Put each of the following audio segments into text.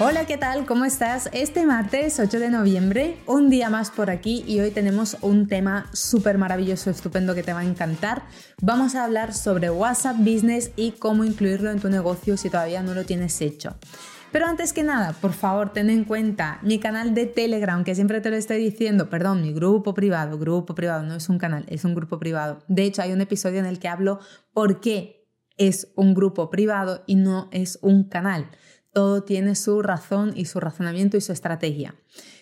Hola, ¿qué tal? ¿Cómo estás? Este martes 8 de noviembre, un día más por aquí y hoy tenemos un tema súper maravilloso, estupendo que te va a encantar. Vamos a hablar sobre WhatsApp Business y cómo incluirlo en tu negocio si todavía no lo tienes hecho. Pero antes que nada, por favor, ten en cuenta mi canal de Telegram, que siempre te lo estoy diciendo, perdón, mi grupo privado, grupo privado, no es un canal, es un grupo privado. De hecho, hay un episodio en el que hablo por qué es un grupo privado y no es un canal todo tiene su razón y su razonamiento y su estrategia.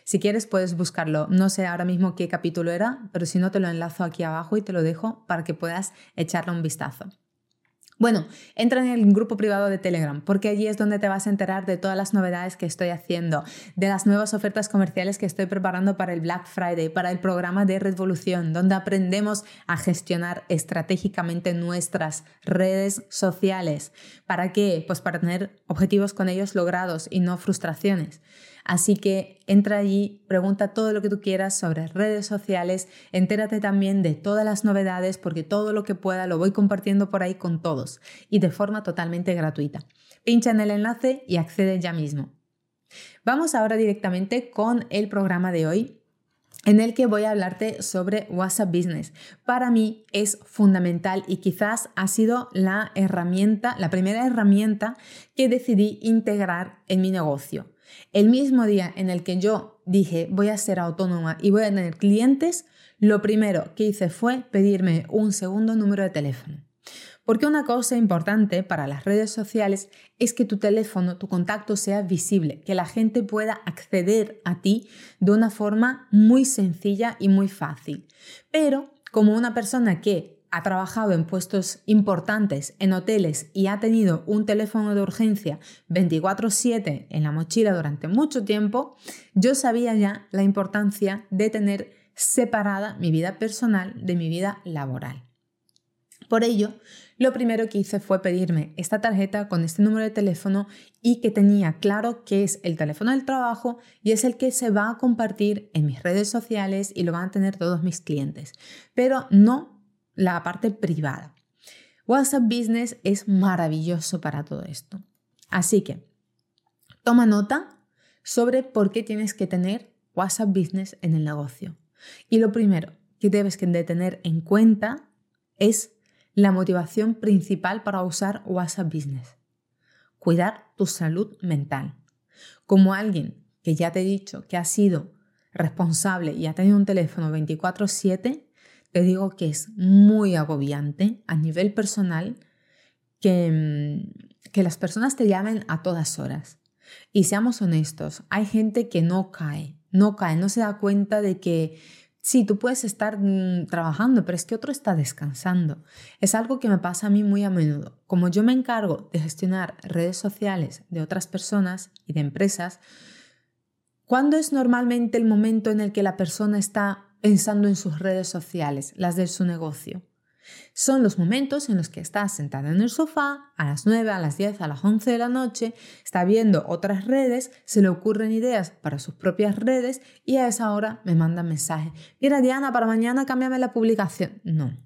Si quieres puedes buscarlo. No sé ahora mismo qué capítulo era, pero si no te lo enlazo aquí abajo y te lo dejo para que puedas echarle un vistazo. Bueno, entra en el grupo privado de Telegram, porque allí es donde te vas a enterar de todas las novedades que estoy haciendo, de las nuevas ofertas comerciales que estoy preparando para el Black Friday, para el programa de Revolución, donde aprendemos a gestionar estratégicamente nuestras redes sociales. ¿Para qué? Pues para tener objetivos con ellos logrados y no frustraciones. Así que entra allí, pregunta todo lo que tú quieras sobre redes sociales, entérate también de todas las novedades porque todo lo que pueda lo voy compartiendo por ahí con todos y de forma totalmente gratuita. Pincha en el enlace y accede ya mismo. Vamos ahora directamente con el programa de hoy en el que voy a hablarte sobre WhatsApp Business. Para mí es fundamental y quizás ha sido la herramienta, la primera herramienta que decidí integrar en mi negocio. El mismo día en el que yo dije voy a ser autónoma y voy a tener clientes, lo primero que hice fue pedirme un segundo número de teléfono. Porque una cosa importante para las redes sociales es que tu teléfono, tu contacto sea visible, que la gente pueda acceder a ti de una forma muy sencilla y muy fácil. Pero como una persona que ha trabajado en puestos importantes en hoteles y ha tenido un teléfono de urgencia 24/7 en la mochila durante mucho tiempo, yo sabía ya la importancia de tener separada mi vida personal de mi vida laboral. Por ello, lo primero que hice fue pedirme esta tarjeta con este número de teléfono y que tenía claro que es el teléfono del trabajo y es el que se va a compartir en mis redes sociales y lo van a tener todos mis clientes, pero no la parte privada. WhatsApp Business es maravilloso para todo esto. Así que toma nota sobre por qué tienes que tener WhatsApp Business en el negocio. Y lo primero que debes de tener en cuenta es la motivación principal para usar WhatsApp Business. Cuidar tu salud mental. Como alguien que ya te he dicho que ha sido responsable y ha tenido un teléfono 24/7, te digo que es muy agobiante a nivel personal que, mm, que las personas te llamen a todas horas. Y seamos honestos, hay gente que no cae, no cae, no se da cuenta de que sí, tú puedes estar mm, trabajando, pero es que otro está descansando. Es algo que me pasa a mí muy a menudo. Como yo me encargo de gestionar redes sociales de otras personas y de empresas, ¿cuándo es normalmente el momento en el que la persona está pensando en sus redes sociales, las de su negocio. Son los momentos en los que está sentada en el sofá a las 9, a las 10, a las 11 de la noche, está viendo otras redes, se le ocurren ideas para sus propias redes y a esa hora me manda mensaje. Mira Diana, para mañana cámbiame la publicación. No.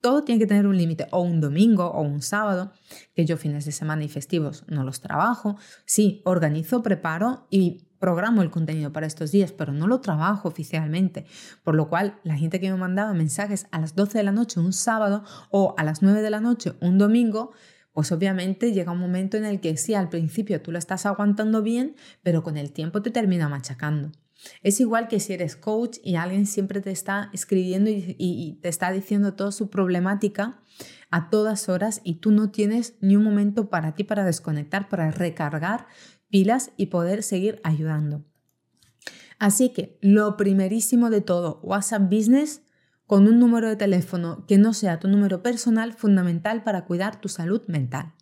Todo tiene que tener un límite, o un domingo o un sábado, que yo fines de semana y festivos no los trabajo. Sí, organizo, preparo y programo el contenido para estos días, pero no lo trabajo oficialmente. Por lo cual, la gente que me mandaba mensajes a las 12 de la noche un sábado o a las 9 de la noche un domingo, pues obviamente llega un momento en el que sí, al principio tú lo estás aguantando bien, pero con el tiempo te termina machacando. Es igual que si eres coach y alguien siempre te está escribiendo y, y, te está diciendo toda su problemática a todas horas y tú no tienes ni un momento para ti para desconectar, para recargar pilas y poder seguir ayudando. Así que lo primerísimo de todo, WhatsApp Business con un número de teléfono que no sea tu número personal fundamental para cuidar tu salud mental.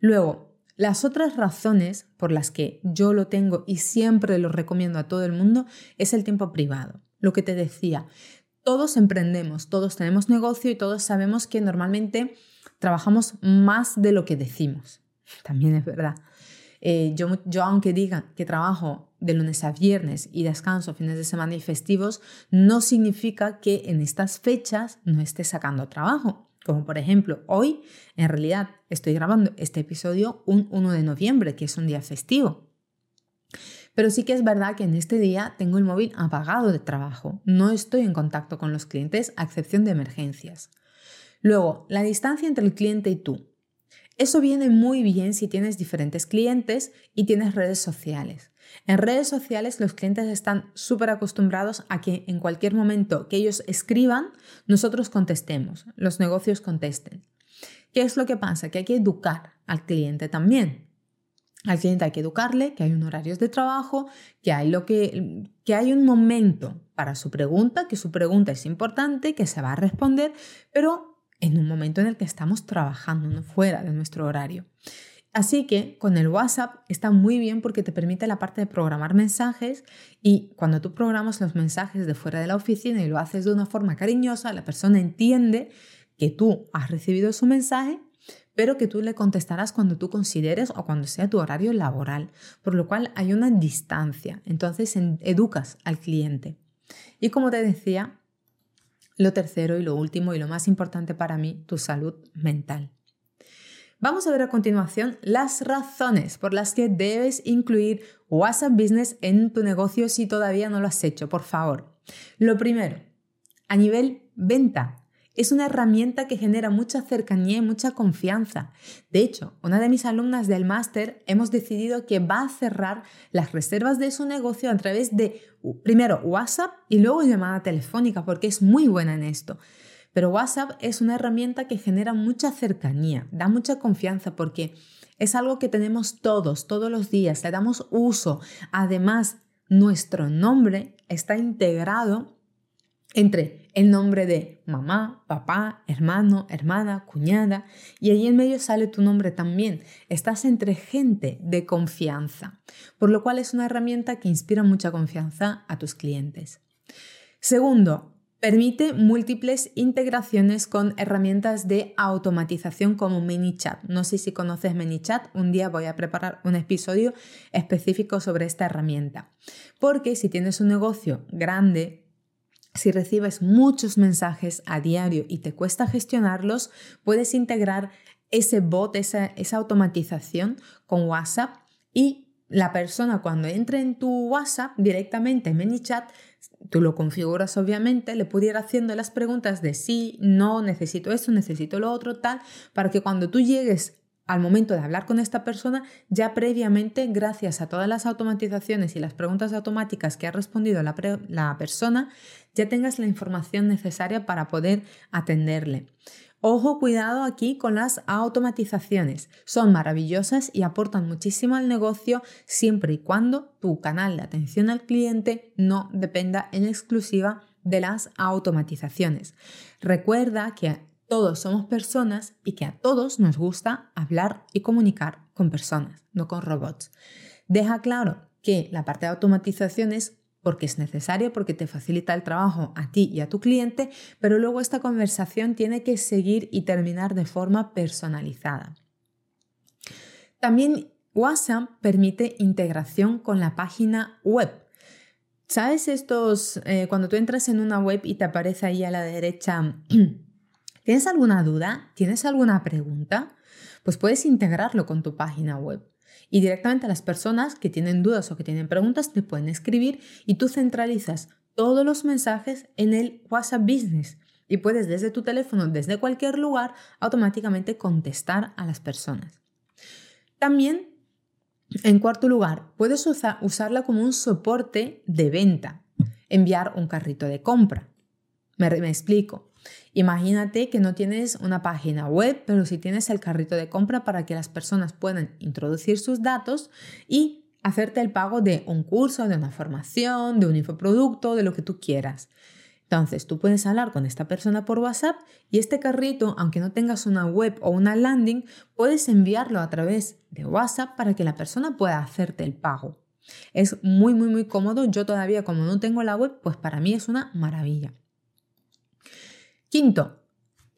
Luego, las otras razones por las que yo lo tengo y siempre lo recomiendo a todo el mundo es el tiempo privado. Lo que te decía, todos emprendemos, todos tenemos negocio y todos sabemos que normalmente trabajamos más de lo que decimos. También es verdad. Eh, yo, yo, aunque diga que trabajo de lunes a viernes y descanso fines de semana y festivos, no significa que en estas fechas no esté sacando trabajo. Como por ejemplo, hoy en realidad estoy grabando este episodio un 1 de noviembre, que es un día festivo. Pero sí que es verdad que en este día tengo el móvil apagado de trabajo. No estoy en contacto con los clientes a excepción de emergencias. Luego, la distancia entre el cliente y tú. Eso viene muy bien si tienes diferentes clientes y tienes redes sociales. En redes sociales los clientes están súper acostumbrados a que en cualquier momento que ellos escriban, nosotros contestemos, los negocios contesten. ¿Qué es lo que pasa? Que hay que educar al cliente también. Al cliente hay que educarle que hay un horarios de trabajo, que hay, lo que, que hay un momento para su pregunta, que su pregunta es importante, que se va a responder, pero en un momento en el que estamos trabajando, no fuera de nuestro horario. Así que con el WhatsApp está muy bien porque te permite la parte de programar mensajes y cuando tú programas los mensajes de fuera de la oficina y lo haces de una forma cariñosa, la persona entiende que tú has recibido su mensaje, pero que tú le contestarás cuando tú consideres o cuando sea tu horario laboral, por lo cual hay una distancia. Entonces educas al cliente. Y como te decía, lo tercero y lo último y lo más importante para mí, tu salud mental. Vamos a ver a continuación las razones por las que debes incluir WhatsApp Business en tu negocio si todavía no lo has hecho, por favor. Lo primero, a nivel venta, es una herramienta que genera mucha cercanía y mucha confianza. De hecho, una de mis alumnas del máster hemos decidido que va a cerrar las reservas de su negocio a través de, primero, WhatsApp y luego llamada telefónica, porque es muy buena en esto. Pero WhatsApp es una herramienta que genera mucha cercanía, da mucha confianza porque es algo que tenemos todos, todos los días, le damos uso. Además, nuestro nombre está integrado entre el nombre de mamá, papá, hermano, hermana, cuñada, y ahí en medio sale tu nombre también. Estás entre gente de confianza, por lo cual es una herramienta que inspira mucha confianza a tus clientes. Segundo, Permite múltiples integraciones con herramientas de automatización como ManyChat. No sé si conoces ManyChat, un día voy a preparar un episodio específico sobre esta herramienta. Porque si tienes un negocio grande, si recibes muchos mensajes a diario y te cuesta gestionarlos, puedes integrar ese bot, esa, esa automatización con WhatsApp y la persona cuando entre en tu WhatsApp directamente en ManyChat, tú lo configuras obviamente, le pudiera haciendo las preguntas de sí, no, necesito esto, necesito lo otro, tal, para que cuando tú llegues al momento de hablar con esta persona, ya previamente, gracias a todas las automatizaciones y las preguntas automáticas que ha respondido la, la persona, ya tengas la información necesaria para poder atenderle. Ojo, cuidado aquí con las automatizaciones. Son maravillosas y aportan muchísimo al negocio siempre y cuando tu canal de atención al cliente no dependa en exclusiva de las automatizaciones. Recuerda que todos somos personas y que a todos nos gusta hablar y comunicar con personas, no con robots. Deja claro que la parte de automatizaciones porque es necesario, porque te facilita el trabajo a ti y a tu cliente, pero luego esta conversación tiene que seguir y terminar de forma personalizada. También WhatsApp permite integración con la página web. ¿Sabes estos, eh, cuando tú entras en una web y te aparece ahí a la derecha, ¿tienes alguna duda? ¿Tienes alguna pregunta? Pues puedes integrarlo con tu página web y directamente a las personas que tienen dudas o que tienen preguntas te pueden escribir y tú centralizas todos los mensajes en el WhatsApp Business y puedes desde tu teléfono, desde cualquier lugar, automáticamente contestar a las personas. También, en cuarto lugar, puedes usarla como un soporte de venta, enviar un carrito de compra. me explico. Imagínate que no tienes una página web, pero sí tienes el carrito de compra para que las personas puedan introducir sus datos y hacerte el pago de un curso, de una formación, de un infoproducto, de lo que tú quieras. Entonces, tú puedes hablar con esta persona por WhatsApp y este carrito, aunque no tengas una web o una landing, puedes enviarlo a través de WhatsApp para que la persona pueda hacerte el pago. Es muy, muy, muy cómodo. Yo todavía, como no tengo la web, pues para mí es una maravilla. Quinto,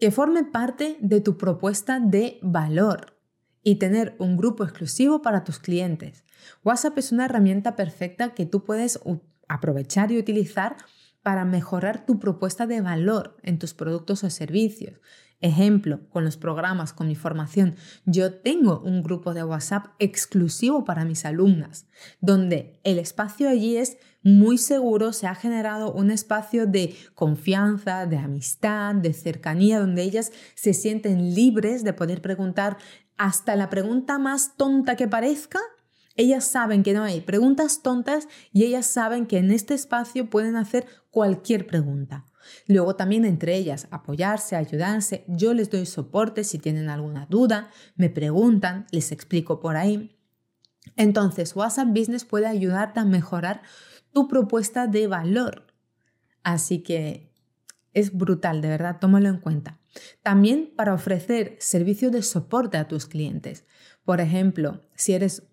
que forme parte de tu propuesta de valor y tener un grupo exclusivo para tus clientes. WhatsApp es una herramienta perfecta que tú puedes aprovechar y utilizar para mejorar tu propuesta de valor en tus productos o servicios. Ejemplo, con los programas, con mi formación, yo tengo un grupo de WhatsApp exclusivo para mis alumnas, donde el espacio allí es muy seguro, se ha generado un espacio de confianza, de amistad, de cercanía, donde ellas se sienten libres de poder preguntar hasta la pregunta más tonta que parezca. Ellas saben que no hay preguntas tontas y ellas saben que en este espacio pueden hacer cualquier pregunta. Luego también entre ellas apoyarse, ayudarse, yo les doy soporte si tienen alguna duda, me preguntan, les explico por ahí. Entonces, WhatsApp Business puede ayudarte a mejorar tu propuesta de valor. Así que es brutal, de verdad, tómalo en cuenta. También para ofrecer servicios de soporte a tus clientes. Por ejemplo, si eres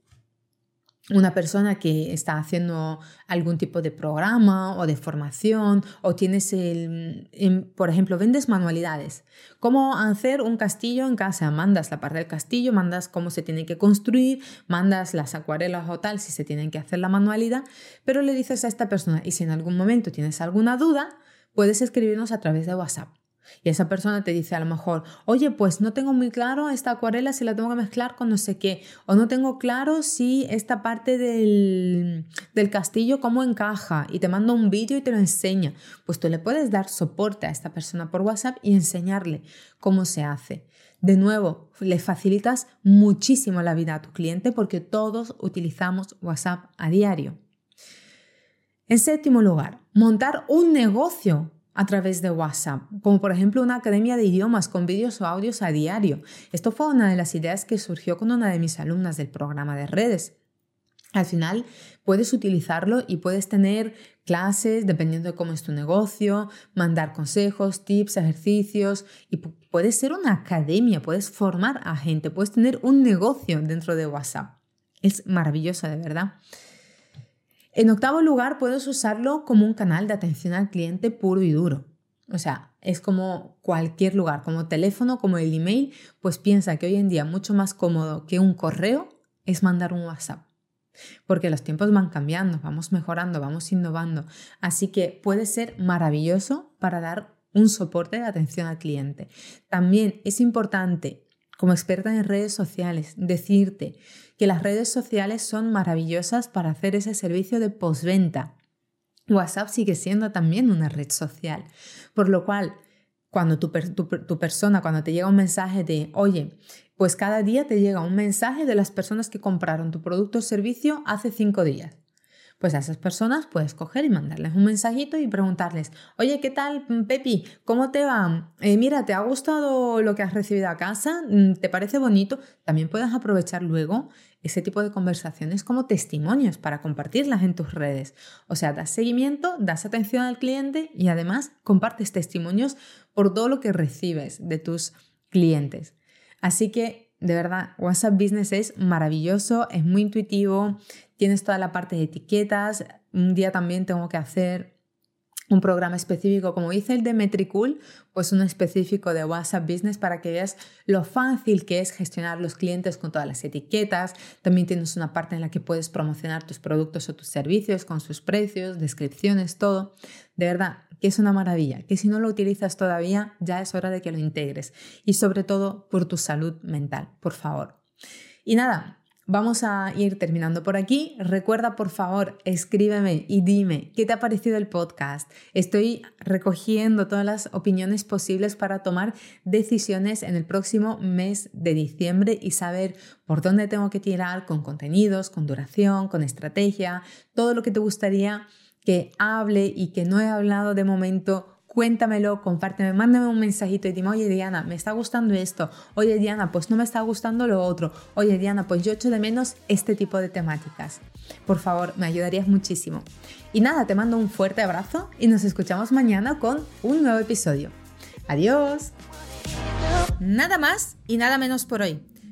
una persona que está haciendo algún tipo de programa o de formación o tienes el, por ejemplo, vendes manualidades. ¿Cómo hacer un castillo en casa? Mandas la parte del castillo, mandas cómo se tiene que construir, mandas las acuarelas o tal si se tienen que hacer la manualidad, pero le dices a esta persona y si en algún momento tienes alguna duda, puedes escribirnos a través de WhatsApp. Y esa persona te dice a lo mejor, oye, pues no tengo muy claro esta acuarela si la tengo que mezclar con no sé qué, o no tengo claro si esta parte del, del castillo cómo encaja, y te mando un vídeo y te lo enseña. Pues tú le puedes dar soporte a esta persona por WhatsApp y enseñarle cómo se hace. De nuevo, le facilitas muchísimo la vida a tu cliente porque todos utilizamos WhatsApp a diario. En séptimo lugar, montar un negocio a través de WhatsApp, como por ejemplo una academia de idiomas con vídeos o audios a diario. Esto fue una de las ideas que surgió con una de mis alumnas del programa de redes. Al final puedes utilizarlo y puedes tener clases dependiendo de cómo es tu negocio, mandar consejos, tips, ejercicios y puedes ser una academia, puedes formar a gente, puedes tener un negocio dentro de WhatsApp. Es maravilloso, de verdad. En octavo lugar, puedes usarlo como un canal de atención al cliente puro y duro. O sea, es como cualquier lugar, como teléfono, como el email, pues piensa que hoy en día mucho más cómodo que un correo es mandar un WhatsApp. Porque los tiempos van cambiando, vamos mejorando, vamos innovando. Así que puede ser maravilloso para dar un soporte de atención al cliente. También es importante como experta en redes sociales, decirte que las redes sociales son maravillosas para hacer ese servicio de postventa. WhatsApp sigue siendo también una red social, por lo cual cuando tu, tu, persona, cuando te llega un mensaje de, oye, pues cada día te llega un mensaje de las personas que compraron tu producto o servicio hace cinco días. Pues a esas personas puedes coger y mandarles un mensajito y preguntarles, oye, ¿qué tal, Pepi? ¿Cómo te va? Eh, mira, ¿te ha gustado lo que has recibido a casa? Mm, ¿Te parece bonito? También puedes aprovechar luego ese tipo de conversaciones como testimonios para compartirlas en tus redes. O sea, das seguimiento, das atención al cliente y además compartes testimonios por todo lo que recibes de tus clientes. Así que de verdad, WhatsApp Business es maravilloso, es muy intuitivo, tienes toda la parte de etiquetas. Un día también tengo que hacer un programa específico, como hice el de Metricool, pues un específico de WhatsApp Business para que veas lo fácil que es gestionar los clientes con todas las etiquetas. También tienes una parte en la que puedes promocionar tus productos o tus servicios con sus precios, descripciones, todo. De verdad, que es una maravilla, que si no lo utilizas todavía, ya es hora de que lo integres. Y sobre todo por tu salud mental, por favor. Y nada, Vamos a ir terminando por aquí. Recuerda, por favor, escríbeme y dime qué te ha parecido el podcast. Estoy recogiendo todas las opiniones posibles para tomar decisiones en el próximo mes de diciembre y saber por dónde tengo que tirar con contenidos, con duración, con estrategia, todo lo que te gustaría que hable y que no he hablado de momento cuéntamelo, compárteme, mándame un mensajito y dime, oye Diana, me está gustando esto, oye Diana, pues no me está gustando lo otro, oye Diana, pues yo echo de menos este tipo de temáticas. Por favor, me ayudarías muchísimo. Y nada, te mando un fuerte abrazo y nos escuchamos mañana con un nuevo episodio. Adiós. Nada más y nada menos por hoy.